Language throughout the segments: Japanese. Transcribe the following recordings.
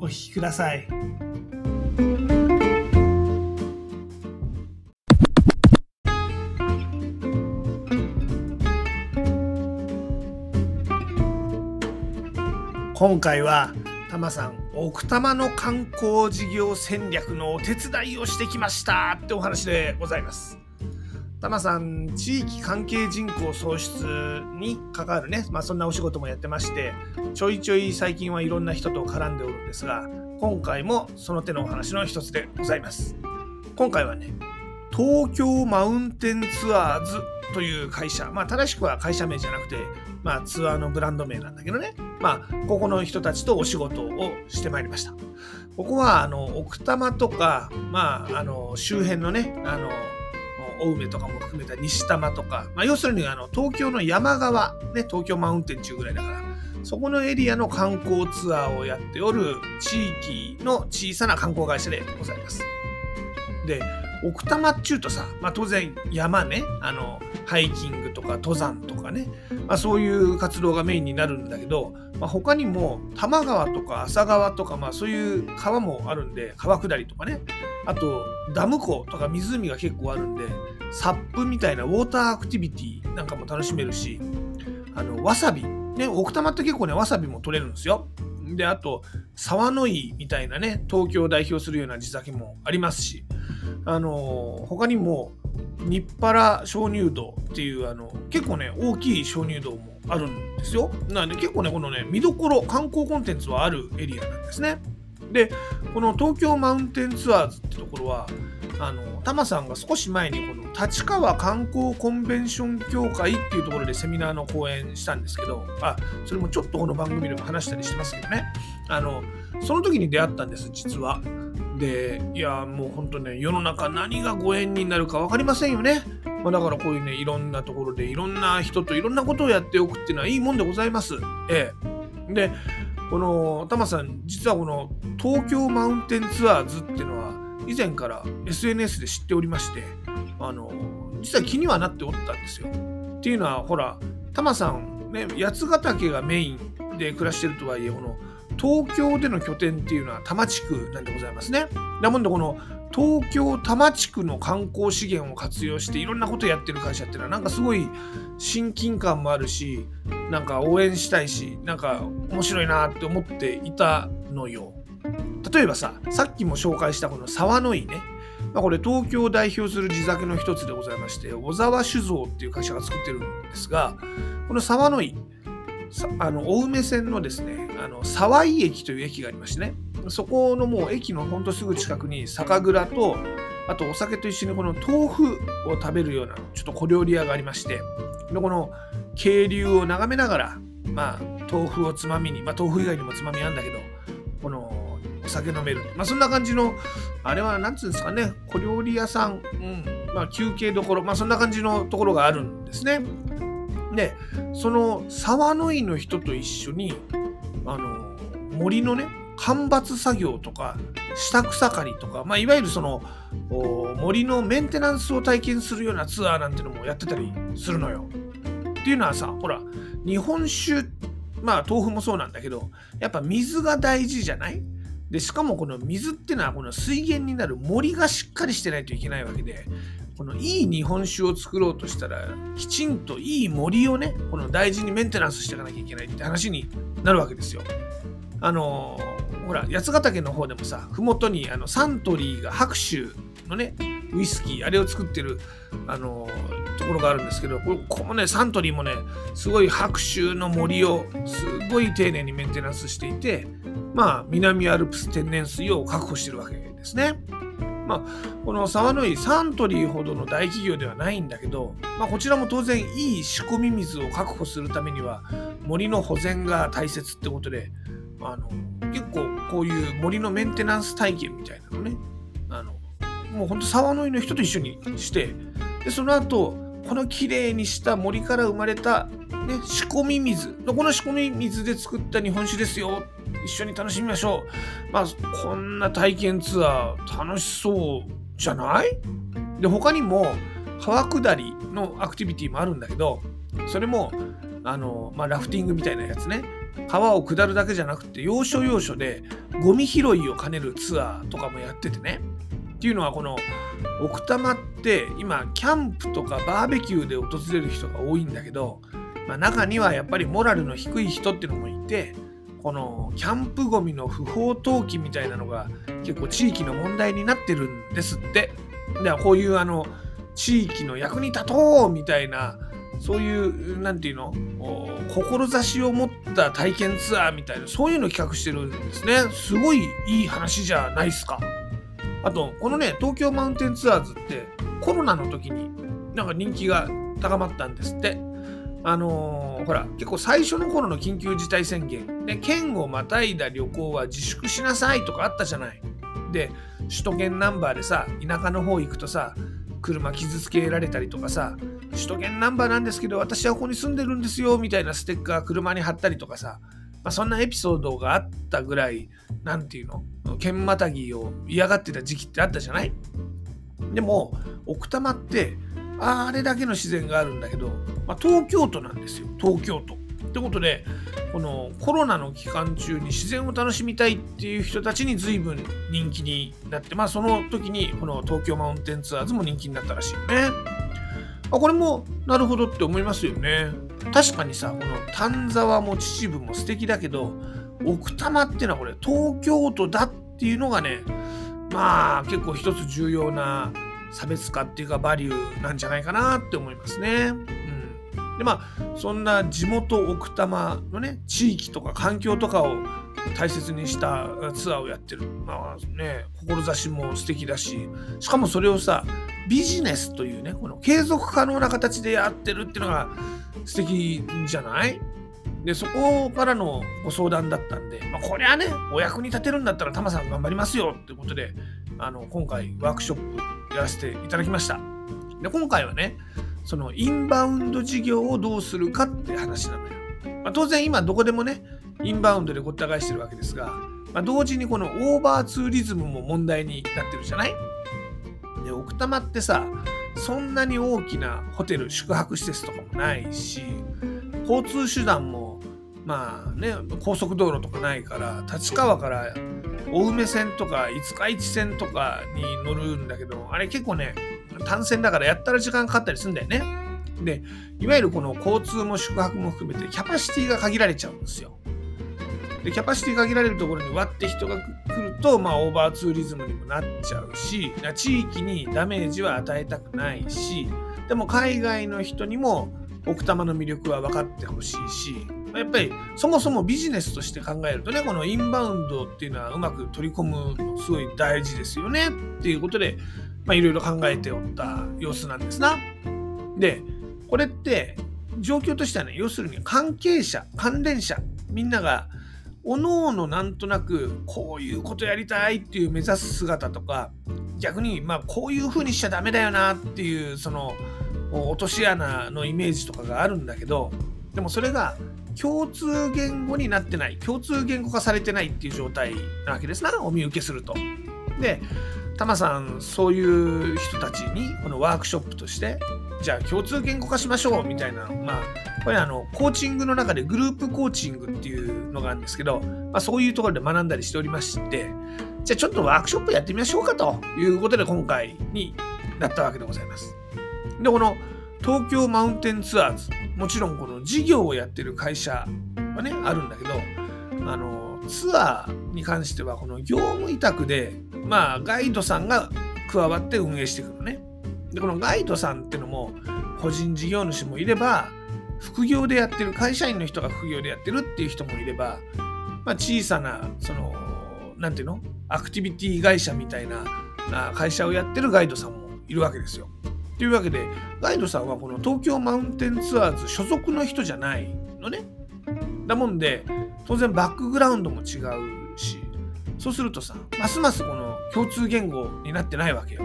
お聞きください。今回はタマさん奥多摩の観光事業戦略のお手伝いをしてきましたってお話でございます。タマさん地域関係人口創出に関わるね、まあ、そんなお仕事もやってましてちょいちょい最近はいろんな人と絡んでおるんですが今回もその手のお話の一つでございます今回はね東京マウンテンツアーズという会社、まあ、正しくは会社名じゃなくて、まあ、ツアーのブランド名なんだけどね、まあ、ここの人たちとお仕事をしてまいりました。ここは、あの、奥多摩とか、まあ、あの、周辺のね、あの、青梅とかも含めた西多摩とか、まあ、要するにあの東京の山側、ね、東京マウンテン中ぐらいだから、そこのエリアの観光ツアーをやっておる地域の小さな観光会社でございます。で、奥多摩っちゅうとさ、まあ、当然山ねあのハイキングとか登山とかね、まあ、そういう活動がメインになるんだけど、まあ、他にも多摩川とか浅川とか、まあ、そういう川もあるんで川下りとかねあとダム湖とか湖が結構あるんでサップみたいなウォーターアクティビティなんかも楽しめるしあのわさびね奥多摩って結構ねわさびも取れるんですよであと沢の井みたいなね東京を代表するような地酒もありますしあの他にも日原鍾乳洞っていうあの結構ね大きい鍾乳洞もあるんですよ。なので結構ねこのね見どころ観光コンテンツはあるエリアなんですね。でこの東京マウンテンツアーズってところはあのタマさんが少し前にこの立川観光コンベンション協会っていうところでセミナーの講演したんですけどあそれもちょっとこの番組でも話したりしてますけどねあのその時に出会ったんです実は。でいやもうほんとね世の中何がご縁になるか分かりませんよね、まあ、だからこういうねいろんなところでいろんな人といろんなことをやっておくっていうのはいいもんでございます。ええ。でこのタマさん実はこの東京マウンテンツアーズっていうのは以前から SNS で知っておりましてあの実は気にはなっておったんですよっていうのはほらタマさんね八ヶ岳がメインで暮らしてるとはいえこの東京での拠点っていうのは多摩地区なんでございますね。なもんでこの東京多摩地区の観光資源を活用していろんなことやってる会社っていうのはなんかすごい親近感もあるしなんか応援したいしなんか面白いなって思っていたのよ。例えばささっきも紹介したこの沢の井ね、まあ、これ東京を代表する地酒の一つでございまして小沢酒造っていう会社が作ってるんですがこの沢の井あの青梅線のですねあの沢井駅という駅がありましてねそこのもう駅のほんとすぐ近くに酒蔵とあとお酒と一緒にこの豆腐を食べるようなちょっと小料理屋がありましてでこの渓流を眺めながらまあ豆腐をつまみにまあ豆腐以外にもつまみあんだけどこのお酒飲める。まあそんな感じのあれは何つうんですかね小料理屋さん、うんまあ、休憩どころまあそんな感じのところがあるんですね。でその沢の井の人と一緒にあの森のね間伐作業とか下草刈りとか、まあ、いわゆるその森のメンテナンスを体験するようなツアーなんてのもやってたりするのよ。っていうのはさほら日本酒まあ豆腐もそうなんだけどやっぱ水が大事じゃない？でしかもこの水ってのはこの水源になる森がしっかりしてないといけないわけでこのいい日本酒を作ろうとしたらきちんといい森をねこの大事にメンテナンスしていかなきゃいけないって話になるわけですよ。あのほら八ヶ岳の方でもさ麓にあのサントリーが白州のねウイスキーあれを作ってるあのところがあるんですけどここのねサントリーもねすごい白州の森をすごい丁寧にメンテナンスしていてまあ南アルプス天然水を確保してるわけですね。まあ、この沢の井サントリーほどの大企業ではないんだけど、まあ、こちらも当然いい仕込み水を確保するためには森の保全が大切ってことであの結こういう森のメンテナンス体験みたいなのね。あのもうほんと沢の井の人と一緒にしてでその後このきれいにした森から生まれた、ね、仕込み水。この仕込み水で作った日本酒ですよ。一緒に楽しみましょう。まあこんな体験ツアー楽しそうじゃない？で他にも川下りのアクティビティもあるんだけどそれもあの、まあ、ラフティングみたいなやつね。川を下るだけじゃなくて要所要所でゴミ拾いを兼ねるツアーとかもやっててねっていうのはこの奥多摩って今キャンプとかバーベキューで訪れる人が多いんだけど、まあ、中にはやっぱりモラルの低い人っていうのもいてこのキャンプゴミの不法投棄みたいなのが結構地域の問題になってるんですって。ではこういうあの地域の役に立とうみたいなそういう何て言うの志を持った体験ツアーみたいなそういうの企画してるんですね。すごいいい話じゃないですか。あとこのね東京マウンテンツアーズってコロナの時になんか人気が高まったんですって。あのー、ほら結構最初の頃の緊急事態宣言で県をまたいだ旅行は自粛しなさいとかあったじゃない。で首都圏ナンバーでさ田舎の方行くとさ車傷つけられたりとかさ首都圏ナンバーなんですけど私はここに住んでるんですよみたいなステッカー車に貼ったりとかさ、まあ、そんなエピソードがあったぐらい何て言うの剣またぎを嫌がってた時期ってあったじゃない？でも奥多摩ってあれだけの自然があるんだけど、まあ、東京都なんですよ東京都。ってことでこのコロナの期間中に自然を楽しみたいっていう人たちに随分人気になってまあその時にこの東京マウンテンツアーズも人気になったらしいよね。あこれもなるほどって思いますよね。確かにさこの丹沢も秩父も素敵だけど奥多摩っていうのはこれ東京都だっていうのがねまあ結構一つ重要な差別化っていうかバリューなんじゃないかなって思いますね。うんでまあそんな地元奥多摩のね地域とか環境とかを大切にしたツアーをやってる。まあね志も素敵だし。しかもそれをさビジネスというねこの継続可能な形でやってるっていうのが素敵じゃない？でそこからのご相談だったんで、まあ、これはねお役に立てるんだったらタマさん頑張りますよってことであの今回ワークショップやらせていただきました。で今回はねそのインバウンド事業をどうするかって話なのよ。まあ、当然今どこでもね、インバウンドでごった返してるわけですが、まあ、同時にこのオーバーツーリズムも問題になってるじゃない？で、奥多摩ってさ、そんなに大きなホテル、宿泊施設とかもないし、交通手段もまあね、高速道路とかないから、立川から青梅線とか五日市線とかに乗るんだけど、あれ結構ね、単線だからやったら時間かかったりするんだよね。で、いわゆるこの交通も宿泊も含めてキャパシティが限られちゃうんですよ。で、キャパシティ限られるところに割って人が来ると、まあ、オーバーツーリズムにもなっちゃうし、地域にダメージは与えたくないし、でも海外の人にも奥多摩の魅力は分かってほしいし、やっぱりそもそもビジネスとして考えるとね、このインバウンドっていうのはうまく取り込むのすごい大事ですよねっていうことで、まあ、いろいろ考えておった様子なんですな。で、これって状況としてはね、要するに関係者、関連者、みんながおのおのなんとなくこういうことやりたいっていう目指す姿とか逆にまあこういうふうにしちゃダメだよなっていうその落とし穴のイメージとかがあるんだけどでもそれが共通言語になってない共通言語化されてないっていう状態なわけですなお見受けすると。でタマさんそういう人たちにこのワークショップとしてじゃあ共通言語化しましょうみたいなまあこれあのコーチングの中でグループコーチングっていうのがあるんですけど、まあ、そういうところで学んだりしておりましてじゃあちょっとワークショップやってみましょうかということで今回になったわけでございます。でこの東京マウンテンツアーズもちろんこの事業をやってる会社はねあるんだけどあのツアーに関してはこの業務委託でまあガイドさんが加わって運営していくのね。でこのガイドさんってのも個人事業主もいれば副業でやってる会社員の人が副業でやってるっていう人もいれば、まあ、小さなその何ていうの？アクティビティ会社みたいな会社をやってるガイドさんもいるわけですよ。というわけでガイドさんはこの東京マウンテンツアーズ所属の人じゃないのね。だもんで当然バックグラウンドも違うしそうするとさますますこの共通言語になってないわけよ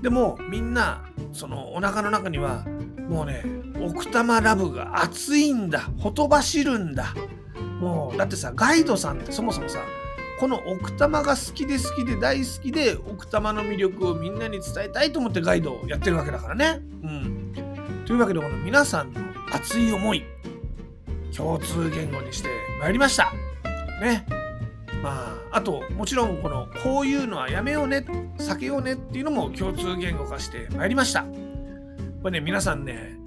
でもみんなそのお腹の中にはもうね奥多摩ラブが熱いんだほとばしるんだもうだってさガイドさんってそもそもさこの奥多摩が好きで好きで大好きで奥多摩の魅力をみんなに伝えたいと思ってガイドをやってるわけだからね。うん、というわけでこの皆さんの熱い思い共通言語にしてまいりました。ね。まあ、あともちろんこのこういうのはやめようね避けようねっていうのも共通言語化してまいりました。これね皆さんね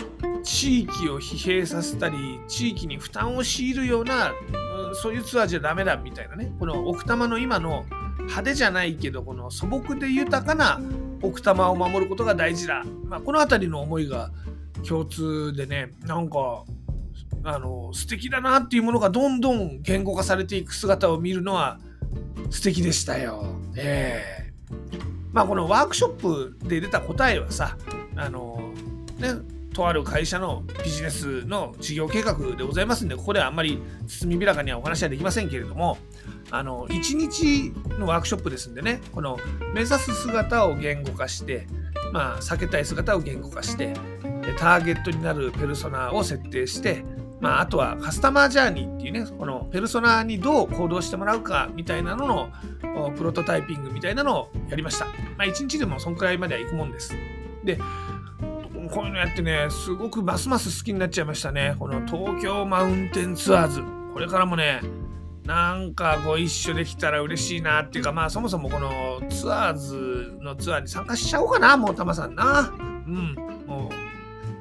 地域を疲弊させたり地域に負担を強いるような、うん、そういうツアーじゃダメだみたいなね。この奥多摩の今の派手じゃないけどこの素朴で豊かな奥多摩を守ることが大事だ、まあ、この辺りの思いが共通でねなんかあの素敵だなっていうものがどんどん言語化されていく姿を見るのは素敵でしたよ。え。ー、まあこのワークショップで出た答えはさあのねとある会社のビジネスの事業計画でございますんで、ここではあんまり包み開かにはお話はできませんけれども、あの、1日のワークショップですんでね、この目指す姿を言語化して、まあ、避けたい姿を言語化して、ターゲットになるペルソナを設定して、まあ、あとはカスタマージャーニーっていうね、このペルソナにどう行動してもらうかみたいなののプロトタイピングみたいなのをやりました。まあ、1日でもそんくらいまでは行くもんです。で、こういうのやってね、すごくますます好きになっちゃいましたね。この東京マウンテンツアーズ。これからもね、なんかご一緒できたら嬉しいなっていうか、まあそもそもこのツアーズのツアーに参加しちゃおうかな、もうたまさんな。うん、もう。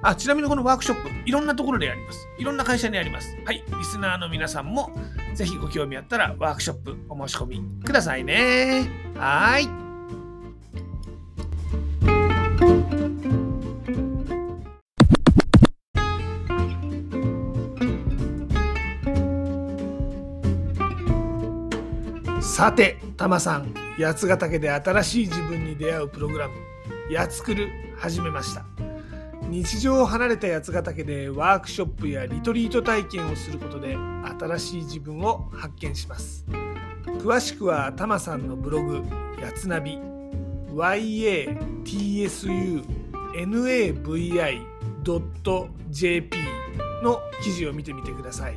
あ、ちなみにこのワークショップ、いろんなところでやります。いろんな会社にあります。はい、リスナーの皆さんも、ぜひご興味あったらワークショップお申し込みくださいね。はい。さて、タマさん、八ヶ岳で新しい自分に出会うプログラム、やつくる始めました。日常を離れた八ヶ岳でワークショップやリトリート体験をすることで新しい自分を発見します。詳しくはタマさんのブログ、やつナビ、yatsunavi.jp の記事を見てみてください。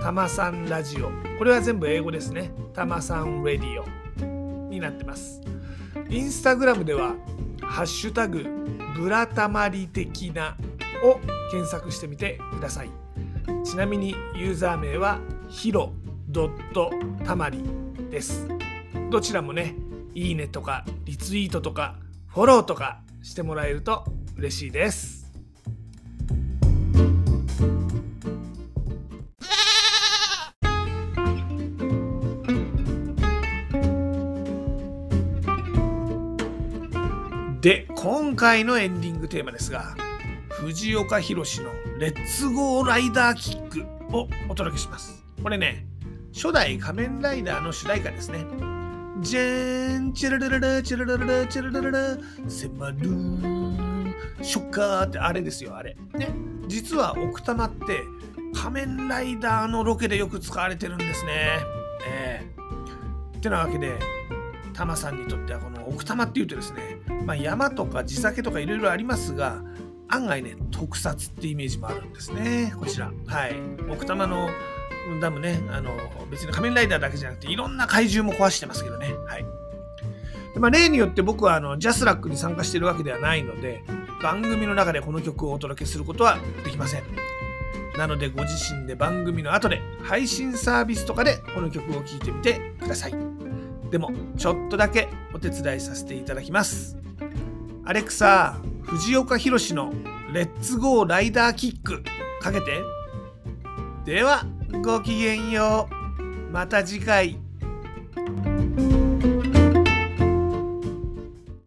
たまさんラジオ。これは全部英語ですね。たまさんレディオになってます。インスタグラムでは、ハッシュタグ、ブラタマリ的なを検索してみてください。ちなみにユーザー名はヒロドットたまりです。どちらもね、いいねとかリツイートとかフォローとかしてもらえると嬉しいです。で、今回のエンディングテーマですが、藤岡弘のレッツゴーライダーキックをお届けします。これね、初代仮面ライダーの主題歌ですね。じゃーん、チララララ、チララララ、チララララ、迫るショッカーってあれですよ、あれ。ね。実は奥多摩って仮面ライダーのロケでよく使われてるんですね。ええー。ってなわけで、タマさんにとってはこの奥多摩っていうとですね、まあ、山とか地酒とかいろいろありますが案外ね特撮ってイメージもあるんですね。こちら。はい。奥多摩のダムねあの別に仮面ライダーだけじゃなくていろんな怪獣も壊してますけどね。はい。でまあ、例によって僕はあのジャスラックに参加してるわけではないので番組の中でこの曲をお届けすることはできません。なのでご自身で番組の後で配信サービスとかでこの曲を聴いてみてください。でもちょっとだけお手伝いさせていただきます。アレクサ藤岡弘のレッツゴーライダーキックかけて。ではごきげんよう。また次回。